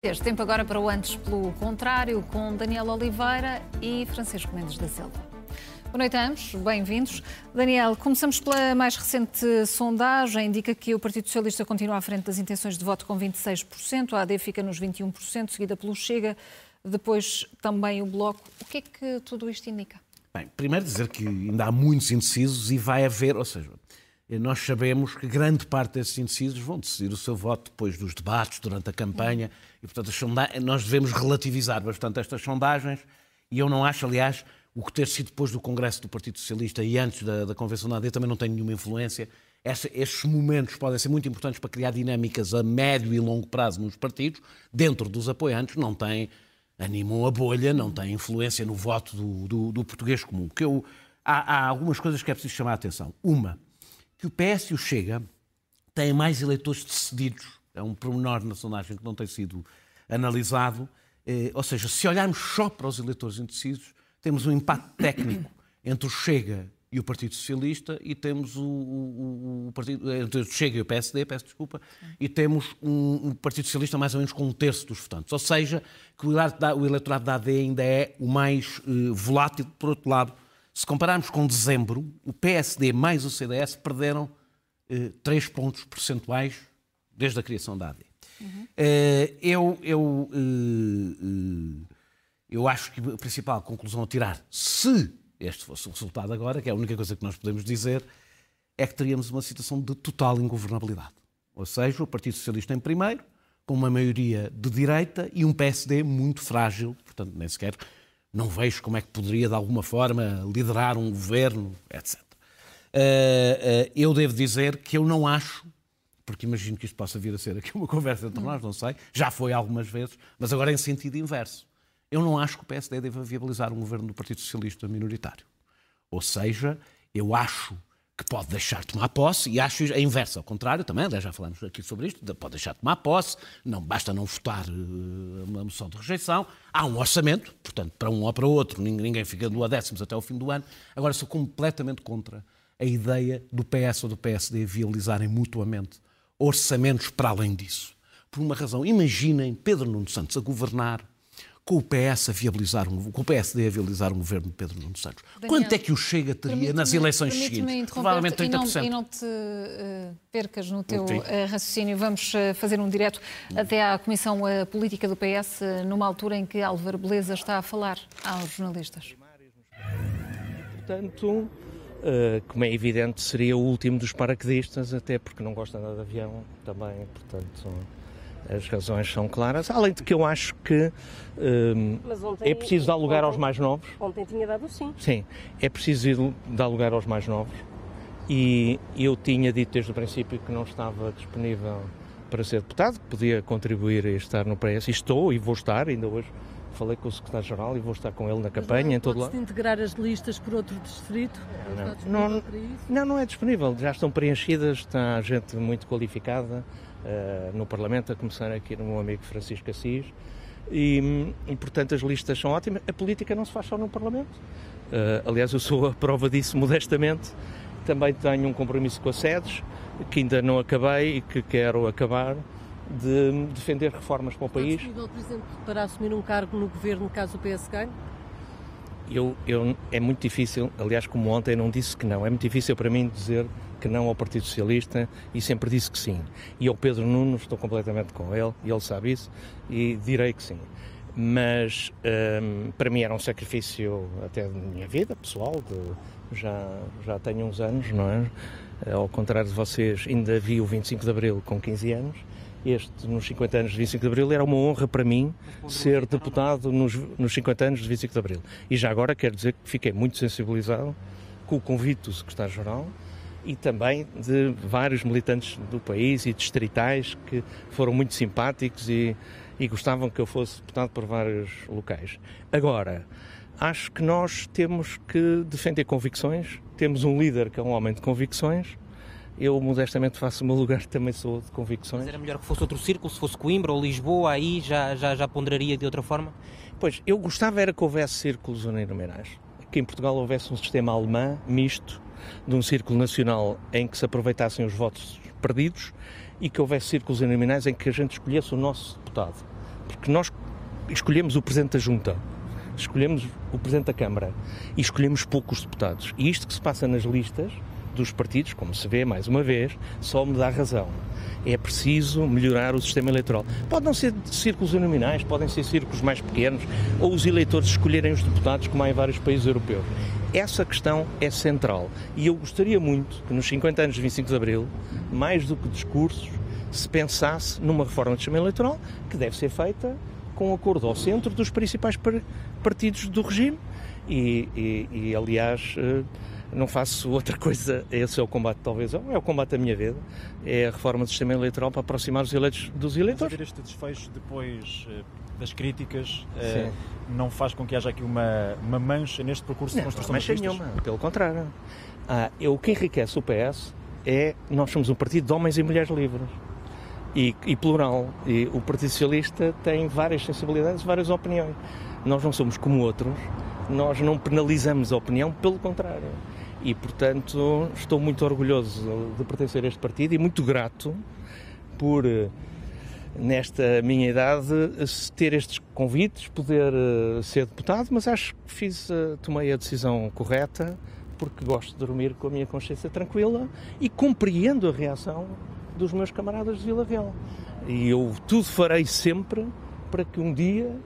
Este tempo agora para o antes pelo contrário, com Daniel Oliveira e Francisco Mendes da Silva. Boa noite a ambos, bem-vindos. Daniel, começamos pela mais recente sondagem, indica que o Partido Socialista continua à frente das intenções de voto com 26%, a AD fica nos 21%, seguida pelo Chega, depois também o Bloco. O que é que tudo isto indica? Bem, primeiro dizer que ainda há muitos indecisos e vai haver, ou seja, nós sabemos que grande parte desses indecisos vão decidir o seu voto depois dos debates, durante a campanha, e portanto nós devemos relativizar bastante estas sondagens, e eu não acho, aliás, o que ter sido depois do Congresso do Partido Socialista e antes da, da Convenção da AD também não tem nenhuma influência. Essa, estes momentos podem ser muito importantes para criar dinâmicas a médio e longo prazo nos partidos, dentro dos apoiantes, não tem, animam a bolha, não tem influência no voto do, do, do português comum. Que eu, há, há algumas coisas que é preciso chamar a atenção. Uma, que o PS e o Chega têm mais eleitores decididos. É um pormenor na sondagem que não tem sido analisado. Eh, ou seja, se olharmos só para os eleitores indecisos, temos um impacto técnico entre o Chega e o Partido Socialista e temos o, o, o Partido entre o Chega e o PSD, peço desculpa, e temos um, um, Partido Socialista mais ou menos com um terço dos votantes. Ou seja, que o eleitorado da AD ainda é o mais uh, volátil. Por outro lado, se compararmos com dezembro, o PSD mais o CDS perderam eh, 3 pontos percentuais desde a criação da AD. Uhum. Eh, eu, eu, eh, eh, eu acho que a principal conclusão a tirar, se este fosse o resultado agora, que é a única coisa que nós podemos dizer, é que teríamos uma situação de total ingovernabilidade. Ou seja, o Partido Socialista em primeiro, com uma maioria de direita e um PSD muito frágil, portanto, nem sequer não vejo como é que poderia, de alguma forma, liderar um governo, etc. Uh, uh, eu devo dizer que eu não acho, porque imagino que isto possa vir a ser aqui uma conversa entre nós, não sei, já foi algumas vezes, mas agora em sentido inverso. Eu não acho que o PSD deva viabilizar um governo do Partido Socialista minoritário. Ou seja, eu acho que pode deixar de tomar posse, e acho a inversa, ao contrário, também, já falamos aqui sobre isto, pode deixar de tomar posse, não basta não votar uh, uma moção de rejeição, há um orçamento, portanto, para um ou para outro, ninguém fica do a décimos até o fim do ano. Agora, sou completamente contra a ideia do PS ou do PSD viabilizarem mutuamente orçamentos para além disso. Por uma razão, imaginem Pedro Nuno Santos a governar com o PS a viabilizar um, com o PSD a viabilizar um governo de Pedro Nuno Santos. Daniel, Quanto é que o Chega teria nas eleições seguintes? Provavelmente 30%. E não, e não te uh, percas no teu uh, raciocínio. Vamos uh, fazer um direto até à Comissão Política do PS, numa altura em que Álvaro Beleza está a falar aos jornalistas. Portanto, como é evidente, seria o último dos paraquedistas, até porque não gosta nada de avião também, portanto as razões são claras, além de que eu acho que um, é preciso dar lugar ontem, aos mais novos. Ontem tinha dado sim. Sim, é preciso dar lugar aos mais novos. E eu tinha dito desde o princípio que não estava disponível para ser deputado, que podia contribuir e estar no PS. E estou e vou estar, ainda hoje falei com o secretário-geral e vou estar com ele na campanha, em todo lado. integrar as listas por outro distrito? Não. Não, não, não é disponível. Já estão preenchidas, está gente muito qualificada uh, no Parlamento, a começar aqui no meu amigo Francisco Assis. E, e, portanto, as listas são ótimas. A política não se faz só no Parlamento. Uh, aliás, eu sou a prova disso modestamente. Também tenho um compromisso com a SEDES, que ainda não acabei e que quero acabar, de defender reformas para o país. Está disponível, por exemplo, para assumir um cargo no governo caso o PS ganhe? Eu, eu, é muito difícil, aliás, como ontem não disse que não, é muito difícil para mim dizer que não ao Partido Socialista e sempre disse que sim. E ao Pedro Nuno estou completamente com ele, e ele sabe isso, e direi que sim. Mas um, para mim era um sacrifício até da minha vida pessoal, de, já, já tenho uns anos, não é? Ao contrário de vocês, ainda vi o 25 de Abril com 15 anos este, nos 50 anos de 25 de Abril, era uma honra para mim ser deputado nos, nos 50 anos de 25 de Abril. E já agora quero dizer que fiquei muito sensibilizado com o convite do Secretário-Geral e também de vários militantes do país e distritais que foram muito simpáticos e, e gostavam que eu fosse deputado por vários locais. Agora, acho que nós temos que defender convicções, temos um líder que é um homem de convicções eu, modestamente, faço o meu lugar, também sou de convicções. Mas era melhor que fosse outro círculo, se fosse Coimbra ou Lisboa, aí já, já, já ponderaria de outra forma? Pois, eu gostava era que houvesse círculos uninominais. Que em Portugal houvesse um sistema alemão misto, de um círculo nacional em que se aproveitassem os votos perdidos e que houvesse círculos uninominais em que a gente escolhesse o nosso deputado. Porque nós escolhemos o Presidente da Junta, escolhemos o Presidente da Câmara e escolhemos poucos deputados. E isto que se passa nas listas dos partidos, como se vê mais uma vez, só me dá razão. É preciso melhorar o sistema eleitoral. Pode não ser círculos nominais, podem ser círculos mais pequenos, ou os eleitores escolherem os deputados, como há em vários países europeus. Essa questão é central. E eu gostaria muito que nos 50 anos de 25 de Abril, mais do que discursos, se pensasse numa reforma do sistema eleitoral que deve ser feita com acordo ao centro dos principais partidos do regime. E, e, e aliás, eh, não faço outra coisa, esse é o combate talvez, é o combate da minha vida, é a reforma do sistema eleitoral para aproximar os eleitos dos eleitores. Mas este desfecho depois eh, das críticas eh, não faz com que haja aqui uma, uma mancha neste percurso não, de construção mancha das nenhuma, pelo contrário. Ah, eu, o que enriquece o PS é nós somos um partido de homens e mulheres livres. E, e, plural. E o Partido Socialista tem várias sensibilidades, várias opiniões. Nós não somos como outros, nós não penalizamos a opinião, pelo contrário. E, portanto, estou muito orgulhoso de pertencer a este partido e muito grato por, nesta minha idade, ter estes convites, poder eh, ser deputado, mas acho que fiz, eh, tomei a decisão correta, porque gosto de dormir com a minha consciência tranquila e compreendo a reação dos meus camaradas de Vila Real. E eu tudo farei sempre para que um dia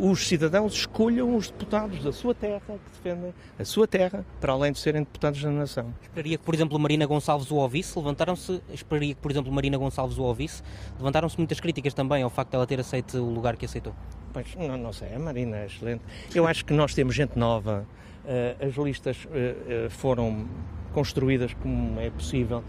os cidadãos escolham os deputados da sua terra, que defendem a sua terra, para além de serem deputados da nação. Esperaria que, por exemplo, Marina Gonçalves o ouvisse, levantaram-se, esperaria que, por exemplo, Marina Gonçalves o ouvisse, levantaram-se muitas críticas também ao facto de ela ter aceito o lugar que aceitou. Pois, não, não sei, a Marina é excelente. Eu acho que nós temos gente nova, uh, as listas uh, foram construídas como é possível,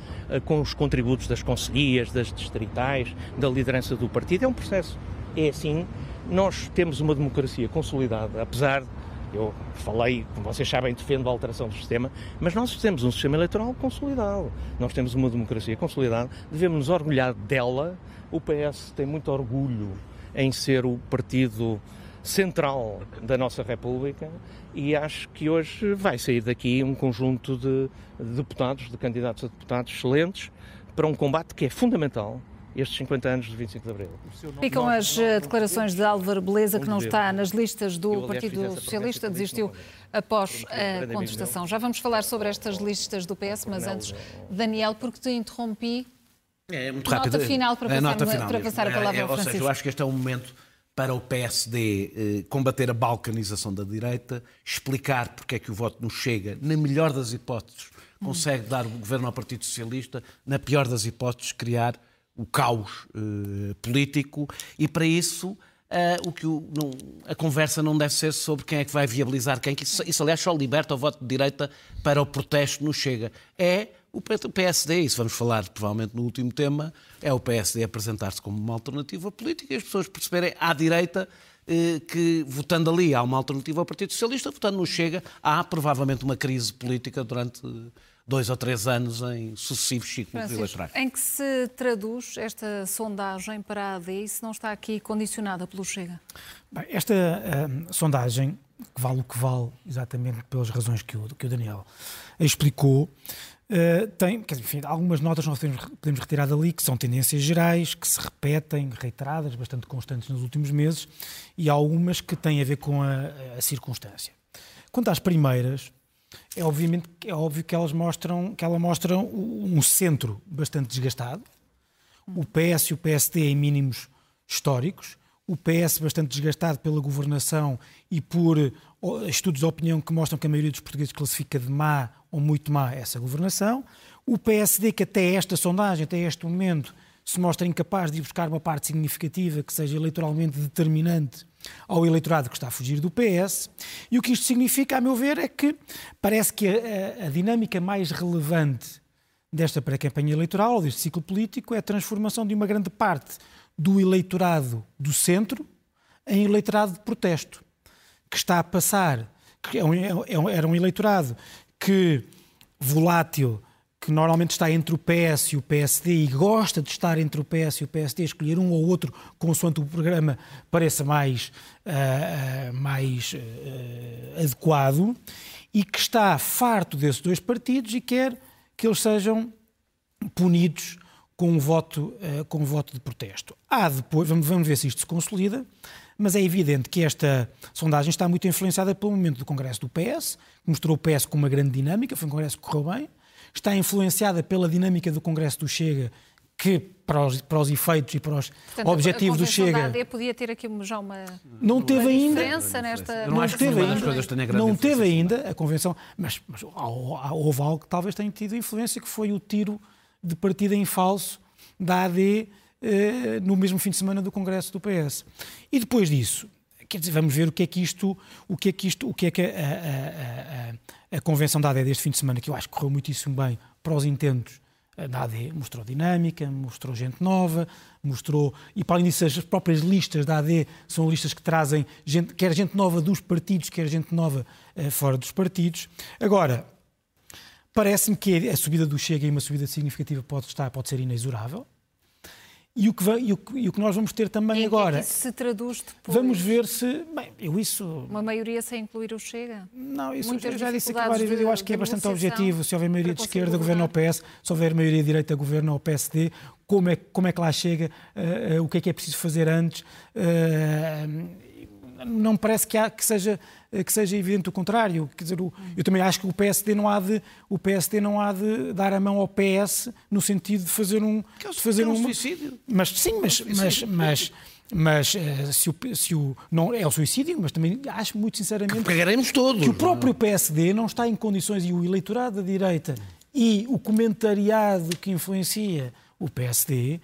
com os contributos das conselhias, das distritais, da liderança do partido. É um processo. É assim, nós temos uma democracia consolidada, apesar de eu falei, como vocês sabem, defendo a alteração do sistema, mas nós temos um sistema eleitoral consolidado. Nós temos uma democracia consolidada, devemos nos orgulhar dela. O PS tem muito orgulho em ser o partido central da nossa República e acho que hoje vai sair daqui um conjunto de deputados, de candidatos a deputados excelentes para um combate que é fundamental estes 50 anos de 25 de Abril. Ficam as eh, declarações de Álvaro Beleza, que não está nas listas do Partido Socialista, desistiu após a contestação. Já vamos falar sobre estas listas do PS, mas antes, Daniel, porque te interrompi. É muito nota rápido. final para é, passar, final para passar a palavra é, ao Ou Francisco. seja, eu acho que este é um momento para o PSD eh, combater a balcanização da direita, explicar porque é que o voto não chega, na melhor das hipóteses, consegue dar o governo ao Partido Socialista, na pior das hipóteses, criar o caos eh, político e para isso Uh, o que o, não, a conversa não deve ser sobre quem é que vai viabilizar quem, que isso, isso aliás só liberta o voto de direita para o protesto no Chega. É o PSD, isso vamos falar provavelmente no último tema, é o PSD apresentar-se como uma alternativa política e as pessoas perceberem à direita eh, que votando ali há uma alternativa ao Partido Socialista, votando no Chega há provavelmente uma crise política durante dois ou três anos em sucessivos ciclos Francisco, eleitorais. Em que se traduz esta sondagem para a AD se não está aqui condicionada pelo Chega? Bem, esta uh, sondagem, que vale o que vale, exatamente pelas razões que o, que o Daniel explicou, uh, tem quer dizer, enfim, algumas notas nós podemos, podemos retirar dali, que são tendências gerais, que se repetem, reiteradas, bastante constantes nos últimos meses, e algumas que têm a ver com a, a circunstância. Quanto às primeiras, é obviamente é óbvio que elas mostram que ela mostra um centro bastante desgastado, o PS e o PSD em mínimos históricos, o PS bastante desgastado pela governação e por estudos de opinião que mostram que a maioria dos portugueses classifica de má ou muito má essa governação, o PSD que até esta sondagem, até este momento, se mostra incapaz de ir buscar uma parte significativa que seja eleitoralmente determinante ao eleitorado que está a fugir do PS. E o que isto significa, a meu ver, é que parece que a, a dinâmica mais relevante desta pré-campanha eleitoral, deste ciclo político, é a transformação de uma grande parte do eleitorado do centro em eleitorado de protesto, que está a passar, que é um, é um, era um eleitorado que volátil, que normalmente está entre o PS e o PSD e gosta de estar entre o PS e o PSD, escolher um ou outro consoante o programa pareça mais, uh, mais uh, adequado, e que está farto desses dois partidos e quer que eles sejam punidos com um voto, uh, com um voto de protesto. Há depois, vamos, vamos ver se isto se consolida, mas é evidente que esta sondagem está muito influenciada pelo momento do Congresso do PS, que mostrou o PS com uma grande dinâmica, foi um Congresso que correu bem, está influenciada pela dinâmica do Congresso do Chega, que para os, para os efeitos e para os Portanto, objetivos do Chega. A AD podia ter aqui já uma, não teve uma ainda, diferença nesta. Não, não teve ainda, não teve ainda a convenção, mas, mas houve algo que talvez tenha tido influência, que foi o tiro de partida em falso da AD eh, no mesmo fim de semana do Congresso do PS. E depois disso, quer dizer, vamos ver o que é que isto, o que é que isto, o que é que a, a, a, a convenção da AD deste fim de semana, que eu acho que correu muitíssimo bem para os intentos da AD mostrou dinâmica, mostrou gente nova, mostrou. E para além disso, as próprias listas da AD são listas que trazem gente, quer gente nova dos partidos, quer gente nova uh, fora dos partidos. Agora, parece-me que a subida do Chega e uma subida significativa pode, estar, pode ser inexorável. E o, que vai, e, o, e o, que nós vamos ter também em agora. Que isso se traduz depois? Vamos ver se. Bem, eu isso. Uma maioria sem incluir o Chega? Não, isso Muitas eu já disse aqui várias vezes. Eu acho que é bastante objetivo. Se houver maioria de esquerda, governo ao PS. Se houver maioria de direita, governo ao PSD. Como é, como é que lá chega? Uh, uh, o que é que é preciso fazer antes? Uh, não me parece que, há, que, seja, que seja evidente o contrário. Quer dizer, o, eu também acho que o PSD não há de o PSD não há de dar a mão ao PS no sentido de fazer um que é de fazer é um, um suicídio. Mas sim, mas mas mas, mas uh, se, o, se o não é o suicídio, mas também acho muito sinceramente que pegaremos todos. Que o próprio PSD não está em condições e o eleitorado da direita e o comentariado que influencia o PSD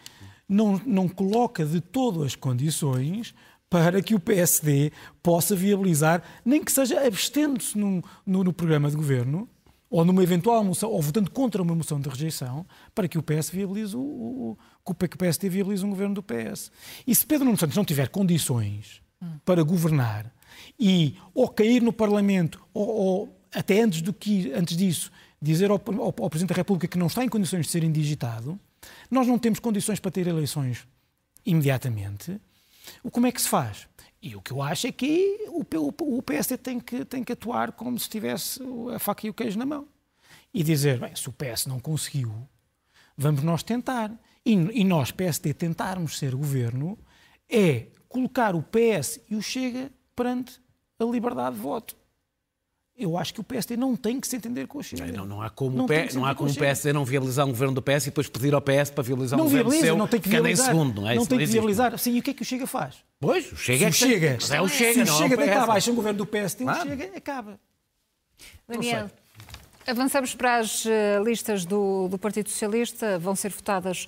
não, não coloca de todo as condições para que o PSD possa viabilizar, nem que seja abstendo-se no, no, no, programa de governo, ou numa eventual moção, ou votando contra uma moção de rejeição, para que o PS viabilize o, o, o que o PSD viabilize um governo do PS. E se Pedro Nuno Santos não tiver condições para governar e ou cair no Parlamento, ou, ou até antes, do que, antes disso, dizer ao, ao, ao Presidente da República que não está em condições de ser indigitado, nós não temos condições para ter eleições imediatamente como é que se faz? E o que eu acho é que o PSD tem que, tem que atuar como se tivesse a faca e o queijo na mão. E dizer, bem, se o PS não conseguiu, vamos nós tentar. E, e nós, PSD, tentarmos ser governo é colocar o PS e o Chega perante a liberdade de voto eu acho que o PSD não tem que se entender com o Chega. Não, não há como, não, P... não há como o PSD não viabilizar um governo do PS e depois pedir ao PS para viabilizar não um viabiliza, governo seu, não tem que viabilizar, segundo, não é? Não Isso tem não que viabilizar. Sim, e o que é que o Chega faz? Pois, o Chega é se é o Chega. É o Chega, se o Chega deitar abaixo um governo do PSD, claro. o Chega acaba. Daniel, avançamos para as eh, listas do, do Partido Socialista, vão ser votadas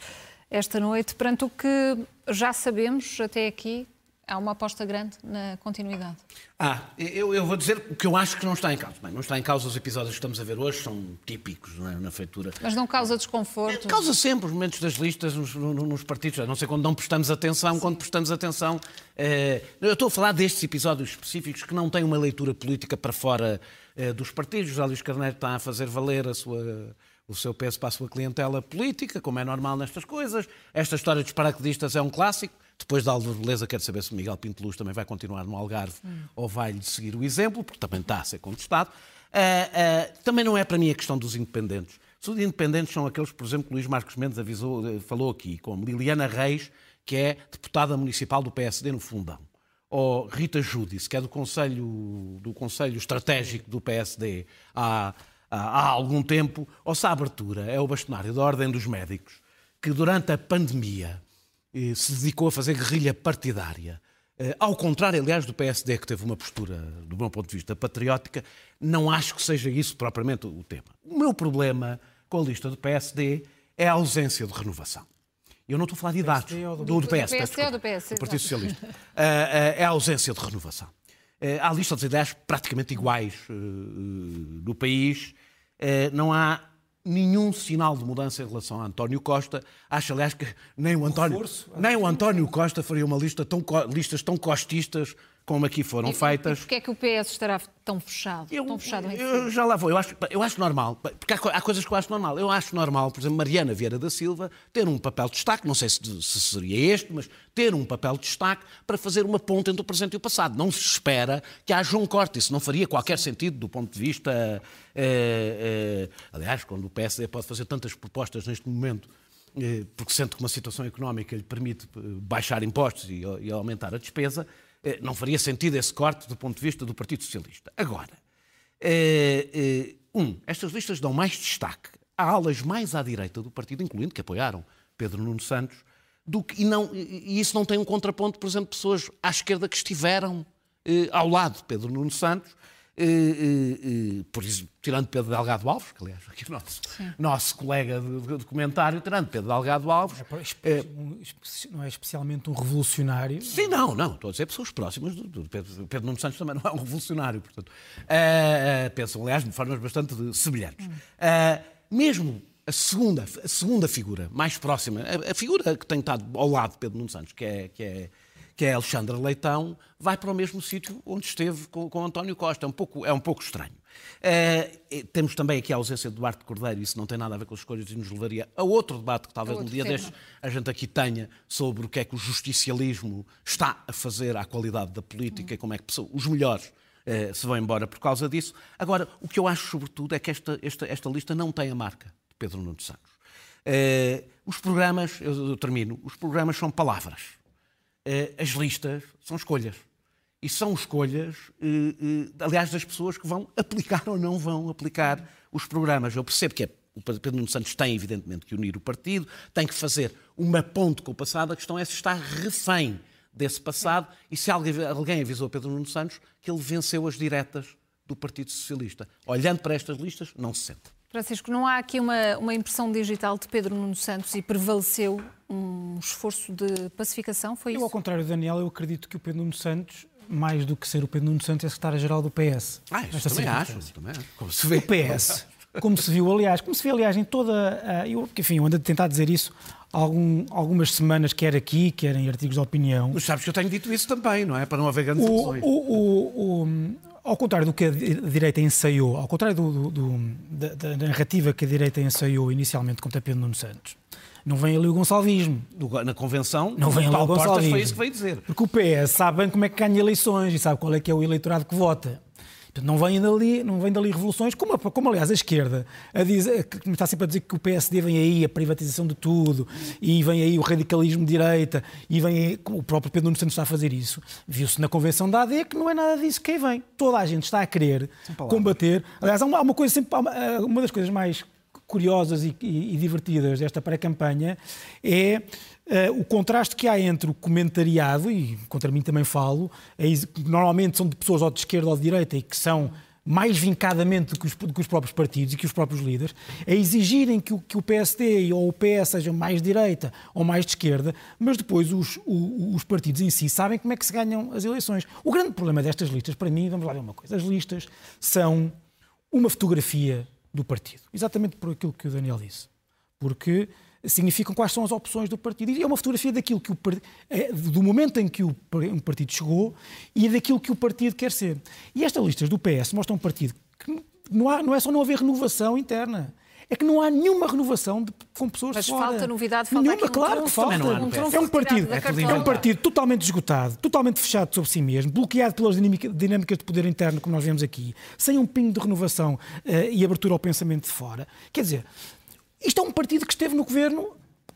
esta noite, perante o que já sabemos até aqui há uma aposta grande na continuidade. Ah, eu, eu, vou dizer o que eu acho que não está em causa. Bem, não está em causa os episódios que estamos a ver hoje, são típicos é, na feitura. Mas não causa desconforto? Causa sempre os momentos das listas nos, nos partidos. A não sei quando não prestamos atenção, Sim. quando prestamos atenção. Eh, eu estou a falar destes episódios específicos que não têm uma leitura política para fora eh, dos partidos. José Luís Carneiro está a fazer valer a sua o seu peso para a sua clientela política, como é normal nestas coisas. Esta história dos paraquedistas é um clássico. Depois da Álvaro Beleza, quero saber se o Miguel Pinteluz também vai continuar no Algarve hum. ou vai-lhe seguir o exemplo, porque também está a ser contestado. Uh, uh, também não é para mim a questão dos independentes. Os independentes são aqueles, por exemplo, que Luís Marcos Mendes avisou, eh, falou aqui, como Liliana Reis, que é deputada municipal do PSD no Fundão, ou Rita Júdice, que é do Conselho, do Conselho Estratégico do PSD há, há, há algum tempo, ou se a abertura é o bastonário da Ordem dos Médicos, que durante a pandemia se dedicou a fazer guerrilha partidária. Eh, ao contrário, aliás, do PSD, que teve uma postura, do meu ponto de vista, patriótica, não acho que seja isso propriamente o tema. O meu problema com a lista do PSD é a ausência de renovação. Eu não estou a falar de idades, do, do, do PS, do, PS, do, PS, do Partido Socialista. Eh, eh, é a ausência de renovação. Há listas de ideias praticamente iguais no país. Não há nenhum sinal de mudança em relação a António Costa. Acho, aliás, que nem o António, nem o António Costa faria uma lista tão, listas tão costistas como aqui foram e, feitas. Porquê é que o PS estará tão fechado? Eu, tão fechado eu já lá vou. Eu acho, eu acho normal, porque há, há, coisas que eu acho normal. Eu acho normal, por exemplo, Mariana Vieira da Silva ter um papel de destaque, não sei se, se seria este, mas ter um papel de destaque para fazer uma ponte entre o presente e o passado. Não se espera que haja um corte. Isso não faria qualquer sentido do ponto de vista. Eh, eh, aliás, quando o PSD pode fazer tantas propostas neste momento eh, porque sente que uma situação económica lhe permite baixar impostos e, e aumentar a despesa, não faria sentido esse corte do ponto de vista do Partido Socialista. Agora, um, estas listas dão mais destaque a alas mais à direita do partido, incluindo que apoiaram Pedro Nuno Santos, do que, e, não, e isso não tem um contraponto, por exemplo, pessoas à esquerda que estiveram ao lado de Pedro Nuno Santos Uh, uh, uh, por isso, tirando Pedro Delgado Alves, que aliás aqui o nosso, nosso colega de, de, comentário, tirando Pedro Delgado Alves. É, não é especialmente um revolucionário? Sim, não, não. Estou a dizer pessoas próximas do, do Pedro, Pedro Nuno Santos também não é um revolucionário, portanto. pensam, aliás, de formas bastante semelhantes. Hum. mesmo a segunda, a segunda figura mais próxima, a, a, figura que tem estado ao lado de Pedro Nuno Santos, que é, que é que é Alexandre Leitão, vai para o mesmo sítio onde esteve com, com António Costa. É um pouco, é um pouco estranho. Uh, temos também aqui a ausência de Duarte Cordeiro, isso não tem nada a ver com as escolhas e nos levaria a outro debate que talvez um dia deste a gente aqui tenha sobre o que é que o justicialismo está a fazer à qualidade da política hum. e como é que os melhores uh, se vão embora por causa disso. Agora, o que eu acho sobretudo é que esta, esta, esta lista não tem a marca de Pedro Nuno Santos. Uh, os programas, eu, eu termino, os programas são palavras as listas são escolhas. E são escolhas, eh, eh, aliás, das pessoas que vão aplicar ou não vão aplicar os programas. Eu percebo que é, o Pedro Nuno Santos tem, evidentemente, que unir o partido, tem que fazer uma ponte com o passado. A questão é se está refém desse passado e se alguém, alguém avisou Pedro Nuno Santos que ele venceu as diretas do Partido Socialista. Olhando para estas listas, não se sente. Francisco, não há aqui uma, uma impressão digital de Pedro Nuno Santos e prevaleceu um esforço de pacificação? Foi eu, isso? ao contrário do Daniel, eu acredito que o Pedro Nuno Santos, mais do que ser o Pedro Nuno Santos, é secretário-geral do PS. Ah, isso também acho, também acho. Como se vê. O PS, como se viu, aliás, como se vê, aliás, em toda. A, eu, enfim, eu ando a tentar dizer isso algum, algumas semanas, quer aqui, quer em artigos de opinião. Mas sabes que eu tenho dito isso também, não é? Para não haver grandes o, o, o, o, ao contrário do que a direita ensaiou, ao contrário do, do, do, da, da, narrativa que a direita ensaiou inicialmente contra Pedro Nuno Santos, não vem ali o gonçalvismo. Na convenção, não vem ali o gonçalvismo. foi isso que veio dizer. Porque o PS sabe bem como é que ganha eleições e sabe qual é que é o eleitorado que vota. Não vêm dali, não vem dali revoluções, como, como aliás a esquerda a dizer, que está sempre a dizer que o PSD vem aí a privatização de tudo, e vem aí o radicalismo de direita, e vem aí, o próprio Pedro Nuno Santos está a fazer isso. Viu-se na convenção da AD que não é nada disso que vem. Toda a gente está a querer combater. Aliás, há uma coisa sempre, uma das coisas mais curiosas e, e, e divertidas desta pré-campanha é Uh, o contraste que há entre o comentariado, e contra mim também falo, é, normalmente são de pessoas ou de esquerda ou de direita e que são mais vincadamente do que, os, que os próprios partidos e que os próprios líderes, a exigirem que o, que o PSD ou o PS sejam mais de direita ou mais de esquerda, mas depois os, os, os partidos em si sabem como é que se ganham as eleições. O grande problema destas listas, para mim, vamos lá ver uma coisa, as listas são uma fotografia do partido, exatamente por aquilo que o Daniel disse. Porque significam quais são as opções do partido. E é uma fotografia daquilo que o, é, do momento em que o partido chegou e daquilo que o partido quer ser. E estas listas do PS mostram um partido que não, há, não é só não haver renovação interna. É que não há nenhuma renovação de, com pessoas Mas fora. falta novidade, falta nenhuma, claro que falta. Um é um partido, é um partido totalmente esgotado, totalmente fechado sobre si mesmo, bloqueado pelas dinâmicas de poder interno, como nós vemos aqui, sem um pingo de renovação uh, e abertura ao pensamento de fora. Quer dizer, isto é um partido que esteve no governo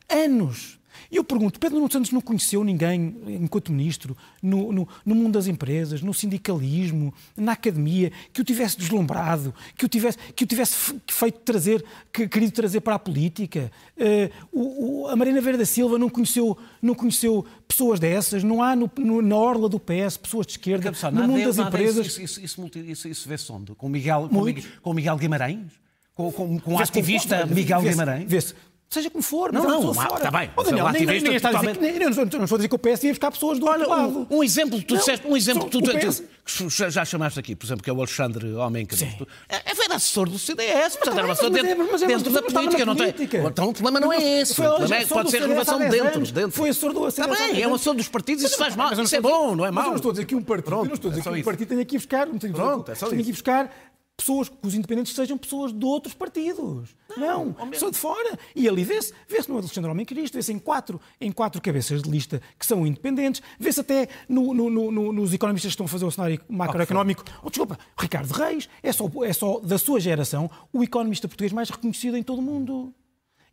anos. E eu pergunto, Pedro Nuno Santos não conheceu ninguém, enquanto ministro, no, no, no, mundo das empresas, no sindicalismo, na academia, que o tivesse deslumbrado, que o tivesse, que o tivesse feito trazer, que, querido trazer para a política. Uh, o, o, a Marina Verde da Silva não conheceu, não conheceu pessoas dessas, não há no, na orla do PS pessoas de esquerda, no mundo das empresas. Isso, isso, isso, isso, isso vê-se onde? Com Miguel, com Miguel, com Miguel Guimarães? com, com, com o ativista Miguel Guimarães? Vê-se. Seja como for, não, não, não está bem. Oh, Daniel, nem, nem, nem está totalmente... dizer, nem, não estou a dizer que o PS ia buscar pessoas do Olha, outro lado. Um, um exemplo, tu não, disseste, um exemplo que tu, PS... tu, já, já chamaste aqui, por exemplo, que é o Alexandre Homem que é, é, era assessor do CDS, portanto era assessor dentro, mas é, dentro da política. Não tem, então o problema não é esse. O problema é que pode ser renovação dentro, dentro. Foi assessor do CDS. Está bem, é um assessor dos partidos, isso faz mal, isso é bom, não é mau. Mas eu não estou a dizer que um partido, não estou a dizer que um partido tem aqui buscar, tenho aqui buscar pessoas, que os independentes sejam pessoas de outros partidos. Não, não são de fora. E ali vê-se, vê-se no Alexandre Homem Cristo, vê-se em quatro, em quatro cabeças de lista que são independentes, vê-se até no, no, no, nos economistas que estão a fazer o cenário macroeconómico. Oh, desculpa, Ricardo Reis é só, é só da sua geração o economista português mais reconhecido em todo o mundo.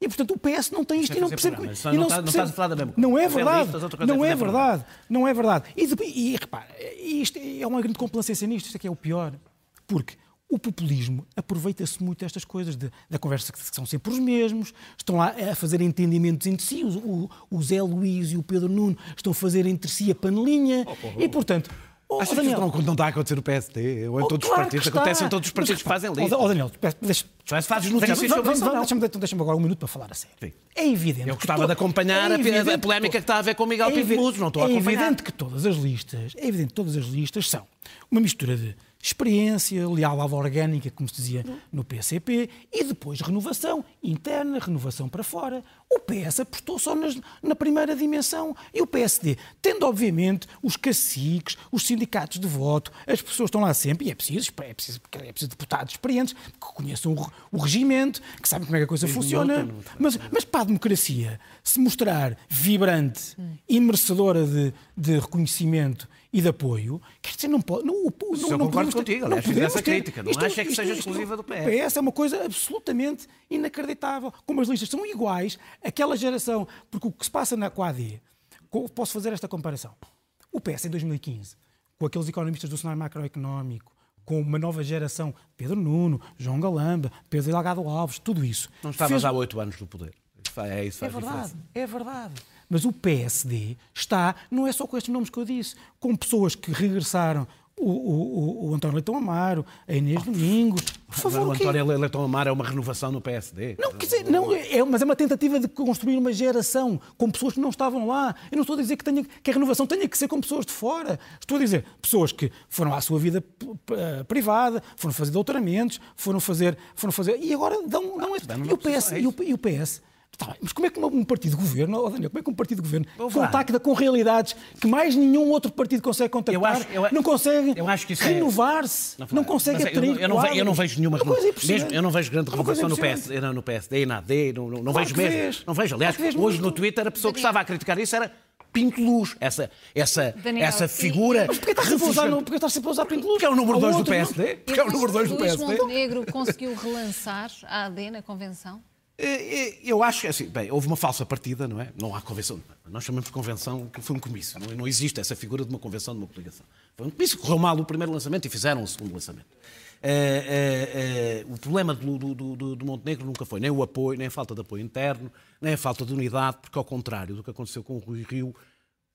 E, portanto, o PS não tem isto e não percebe. não se está- não percebe. estás a falar da mesma Não é coisa. Verdade. coisa Não é verdade. Não é verdade. E, e repara, isto é uma grande complacência nisto, isto é que é o pior. Porque o populismo aproveita-se muito destas coisas, de- da conversa que são sempre os mesmos, estão lá a fazer entendimentos entre si, o, o Zé Luís e o Pedro Nuno estão a fazer entre si a panelinha, e portanto... oh, Achas que Daniel, isso não, não está a acontecer no PSD? Ou em Oh, todos claro os partidos? que. Acontece em todos os Mas partidos que fazem oh, lista. Oh, Daniel, deixa, Mas fazes notícias Vamos- sobre vamos- isso ou não? Deixa-me deixa-me agora um minuto para falar a sério. Sim. É evidente. Eu que gostava de acompanhar é a- a polémica que está a ver com o Miguel é Pinto Luz, não estou a É acompanhar. evidente que todas as listas, é evidente que todas as listas são uma mistura de experiência, leal orgânica, como se dizia no PCP, e depois renovação interna, renovação para fora. O PS apostou só nas- na primeira dimensão e o PSD, tendo obviamente os caciques, os sindicatos de voto, as pessoas estão lá sempre, e é preciso, é preciso, é preciso deputados experientes que conheçam o, o regimento, que sabem como é que a coisa funciona. Mas, mas para a democracia se mostrar vibrante e merecedora de, de reconhecimento e de apoio, quer dizer, não pode. Não, não, eu não concordo contigo, aliás, fiz essa crítica, não acha que seja exclusiva do PS. O PS é uma coisa absolutamente inacreditável. Como as listas são iguais, aquela geração. Porque o que se passa na Quad posso fazer esta comparação. O PS em 2015, com aqueles economistas do cenário macroeconómico, com uma nova geração, Pedro Nuno, João Galamba, Pedro Delgado Alves, tudo isso. Não estavas fez- há oito anos no poder. Isso faz- É isso é faz verdade, diferença. é verdade. Mas o PSD está, não é só com estes nomes que eu disse, com pessoas que regressaram, o, o, o, António Leitão Amaro, a Inês Domingos. Por favor, o? António Leitão Amar é uma renovação no PSD. Não, quer dizer, não, é, mas é uma tentativa de construir uma geração com pessoas que não estavam lá. Eu não estou a dizer que, tenha, que a renovação tenha que ser com pessoas de fora. Estou a dizer pessoas que foram à sua vida privada, foram fazer doutoramentos, foram fazer. Foram fazer e agora dão, dão esse. dão E o PS, é e o, e o PS Tá bem, mas como é que um partido de governo, oh Daniel, como é que um partido de governo contacta com realidades que mais nenhum outro partido consegue contactar, Eu acho- eu- não consegue eu isso é- renovar-se, não, consegue Mas é, eu, atrair não, eu, não ve- eu não vejo nenhuma impressionante. Mesmo, eu não vejo grande coisa renovação no não, no PSD e na AD, não, não, não Claro vejo mesmo. vês. Não vejo. Aliás, Claro hoje muito. no Twitter a pessoa que estava a criticar isso era Pinto Luz, essa, essa, Daniel, essa figura. Mas porquê estás sempre a usar, não, porquê estás sempre a usar Pinto Luz? Porque é o número Ou 2 do? PSD. Porque é o número 2 do Luís PSD. Montenegro conseguiu relançar a AD na convenção? Eh, eh, Eu acho que assim, bem, houve uma falsa partida, não é? Não há convenção. Nós chamamos de convenção que foi um comício. Não, não existe essa figura de uma convenção de uma coligação. Foi um comício, correu mal o primeiro lançamento e fizeram o segundo lançamento. Eh, o problema do, do, do- do Montenegro nunca foi nem o apoio, nem a falta de apoio interno, nem a falta de unidade, porque ao contrário do que aconteceu com o Rui Rio,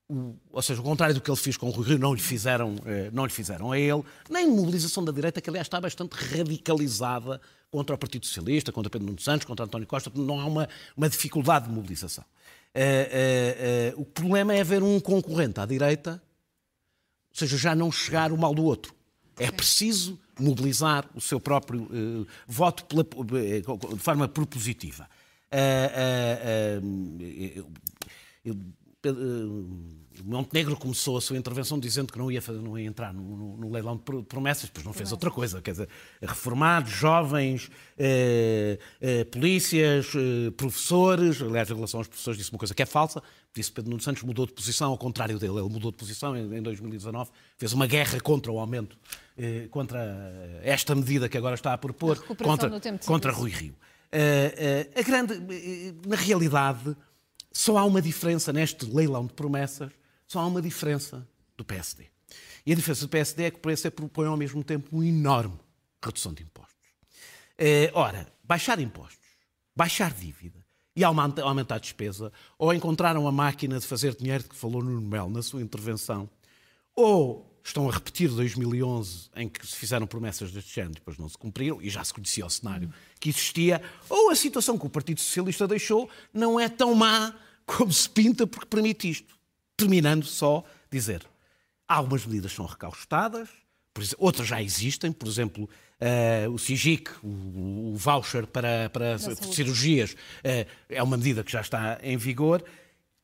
o- ou seja, o contrário do que ele fez com o Rui Rio, não lhe fizeram, não lhe fizeram a ele, nem mobilização da direita, que aliás está bastante radicalizada contra o Partido Socialista, contra Pedro Nuno Santos, contra António Costa, não há uma, uma dificuldade de mobilização. Eh, eh, eh, o problema é haver um concorrente à direita, ou seja, já não chegar o mal do outro. É preciso mobilizar o seu próprio voto pela- de forma propositiva. Eu- eu- o Montenegro começou a sua intervenção dizendo que não ia, fazer, não ia entrar no, no- no leilão de pro- promessas, depois não fez outra coisa. Quer dizer, reformados, jovens, eh, eh, polícias, eh, professores. Aliás, em relação aos professores, disse uma coisa que é falsa. Disse Pedro Nuno Santos mudou de posição, ao contrário dele. Ele mudou de posição em, em 2019, fez uma guerra contra o aumento, eh, contra esta medida que agora está a propor, A contra, contra. Rui Rio. Eh, eh, a grande, na realidade, só há uma diferença neste leilão de promessas, só há uma diferença do PSD. E a diferença do PSD é que o PSD propõe ao mesmo tempo uma enorme redução de impostos. Eh, ora, baixar impostos, baixar dívida e aumenta- aumentar a despesa, ou encontraram a máquina de fazer dinheiro que falou no Mel na sua intervenção, ou estão a repetir 2011, em que se fizeram promessas deste género, depois não se cumpriram, e já se conhecia o cenário que existia, ou a situação que o Partido Socialista deixou não é tão má como se pinta porque permite isto. Terminando só dizer, algumas medidas são recaustadas, outras já existem, por exemplo, eh, o SIGIC, o, o voucher para, para cirurgias, eh, é uma medida que já está em vigor.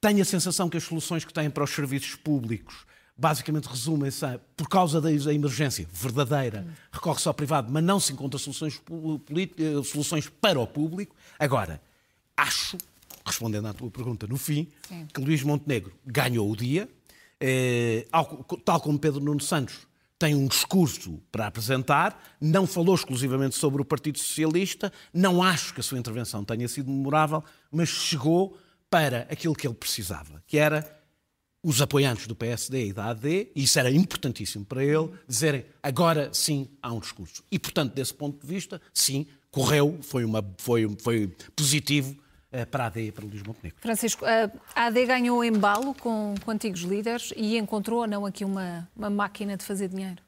Tenho a sensação que as soluções que têm para os serviços públicos basicamente resumem-se a, por causa da emergência verdadeira, recorre-se ao privado, mas não se encontra soluções, eh, soluções para o público. Agora, acho, respondendo à tua pergunta no fim, Sim. que Luís Montenegro ganhou o dia, eh, tal como Pedro Nuno Santos tem um discurso para apresentar, não falou exclusivamente sobre o Partido Socialista, não acho que a sua intervenção tenha sido memorável, mas chegou para aquilo que ele precisava, que era os apoiantes do PSD e da AD, e isso era importantíssimo para ele, dizerem agora sim há um discurso. E, portanto, desse ponto de vista, sim, correu, foi, uma, foi, foi positivo para a AD e para o Luís Montenegro. Francisco, a AD ganhou embalo com, com antigos líderes e encontrou ou não aqui uma, uma máquina de fazer dinheiro?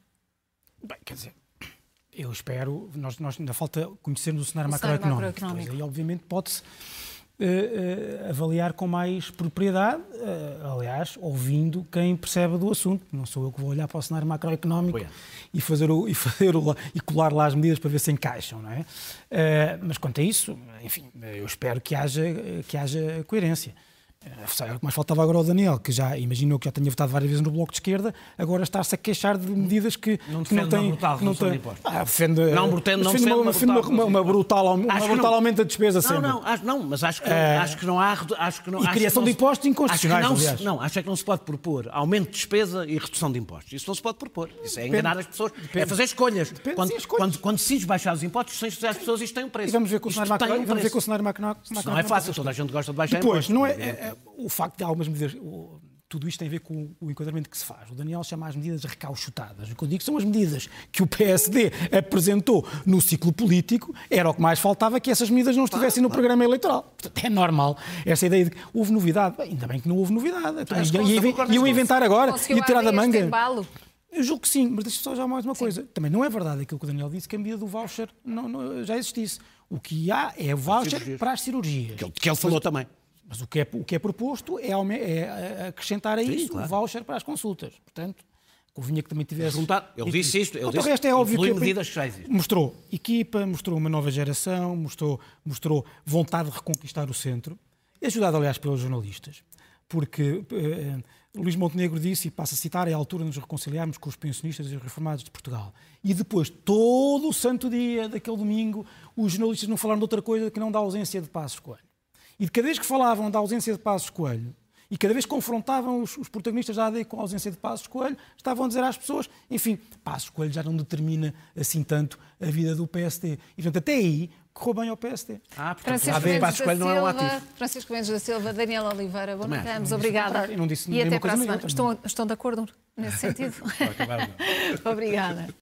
Bem, quer dizer, eu espero, nós, nós ainda falta conhecermos o cenário, O cenário macroeconómico. macroeconómico. Pois aí, obviamente, pode-se eh, eh, avaliar com mais propriedade, eh, aliás, ouvindo quem percebe do assunto. Não sou eu que vou olhar para o cenário macroeconómico Pois é. e, fazer o, e, fazer o, e colar lá as medidas para ver se encaixam, não é? Mas quanto a isso, enfim, eu espero que haja, que haja coerência. Eh, O mais faltava agora ao Daniel, que já imaginou que já tinha votado várias vezes no Bloco de Esquerda, agora está-se a queixar de medidas que Não que não que não de têm- impostos. Ah, defende, Não pretende- não defende uma, uma defende uma, brutal uma, brutal, uma não. aumento da despesa Não, sempre. não, acho, não, mas acho que, Eh, acho que não há. Acho que não, e criação que não de impostos inconstitucionais, acho que não, se, não, acho é que não se pode propor aumento de despesa e redução de impostos. Isso não se pode propor. Isso é enganar as pessoas. É fazer escolhas. quando, sim, escolhas. quando, quando decides baixar os impostos, dizer às pessoas isto tem um preço. E vamos ver com o cenário, macro, tem vamos ver preço. com o cenário macro, Isso não é fácil, toda a gente gosta de baixar impostos. não é, é- é- o facto de algumas medidas. o- tudo isto tem a ver com o enquadramento que se faz. O Daniel chama as medidas recauchutadas. O que eu digo são as medidas que o PSD apresentou no ciclo político. Era o que mais faltava que essas medidas não estivessem no programa eleitoral. Portanto, é normal essa ideia de que houve novidade. Bem, ainda bem que não houve novidade. Então, e, eu isso. inventar agora e tirar da manga. embalo? Eu julgo que sim, mas deixa só já mais uma coisa. Também não é verdade aquilo que o Daniel disse, que a medida do voucher não, não- já existisse. O que há é voucher cirurgias. para as cirurgias. Que ele, que ele falou também. Mas o que é, o que é proposto é, aume- é acrescentar a isso claro. o voucher para as consultas. Portanto, convinha que também tivesse. Perguntar, ele disse isto, ele ao disse resto é óbvio que medidas que já existem. mostrou equipa, mostrou uma nova geração, mostrou, mostrou vontade de reconquistar o centro, ajudado, aliás, pelos jornalistas. Porque eh, Luís Montenegro disse, e passo a citar, é a altura de nos reconciliarmos com os pensionistas e os reformados de Portugal. E depois, todo o santo dia daquele domingo, os jornalistas não falaram de outra coisa que não da ausência de Passos Coelho. E de cada vez que falavam da ausência de Passos Coelho, e cada vez que confrontavam os, os protagonistas da AD com a ausência de Passos Coelho, estavam a dizer às pessoas, enfim, Passos Coelho já não determina assim tanto a vida do PSD. E, portanto, até aí, correu bem ao PSD. Ah, portanto, Francisco a ver, Mendes Passos Coelho não é um ativo. Francisco Mendes da Silva, Daniel Oliveira, Também Não disse o obrigada. não disse e até para a semana. Estão, estão de acordo nesse sentido? Obrigada.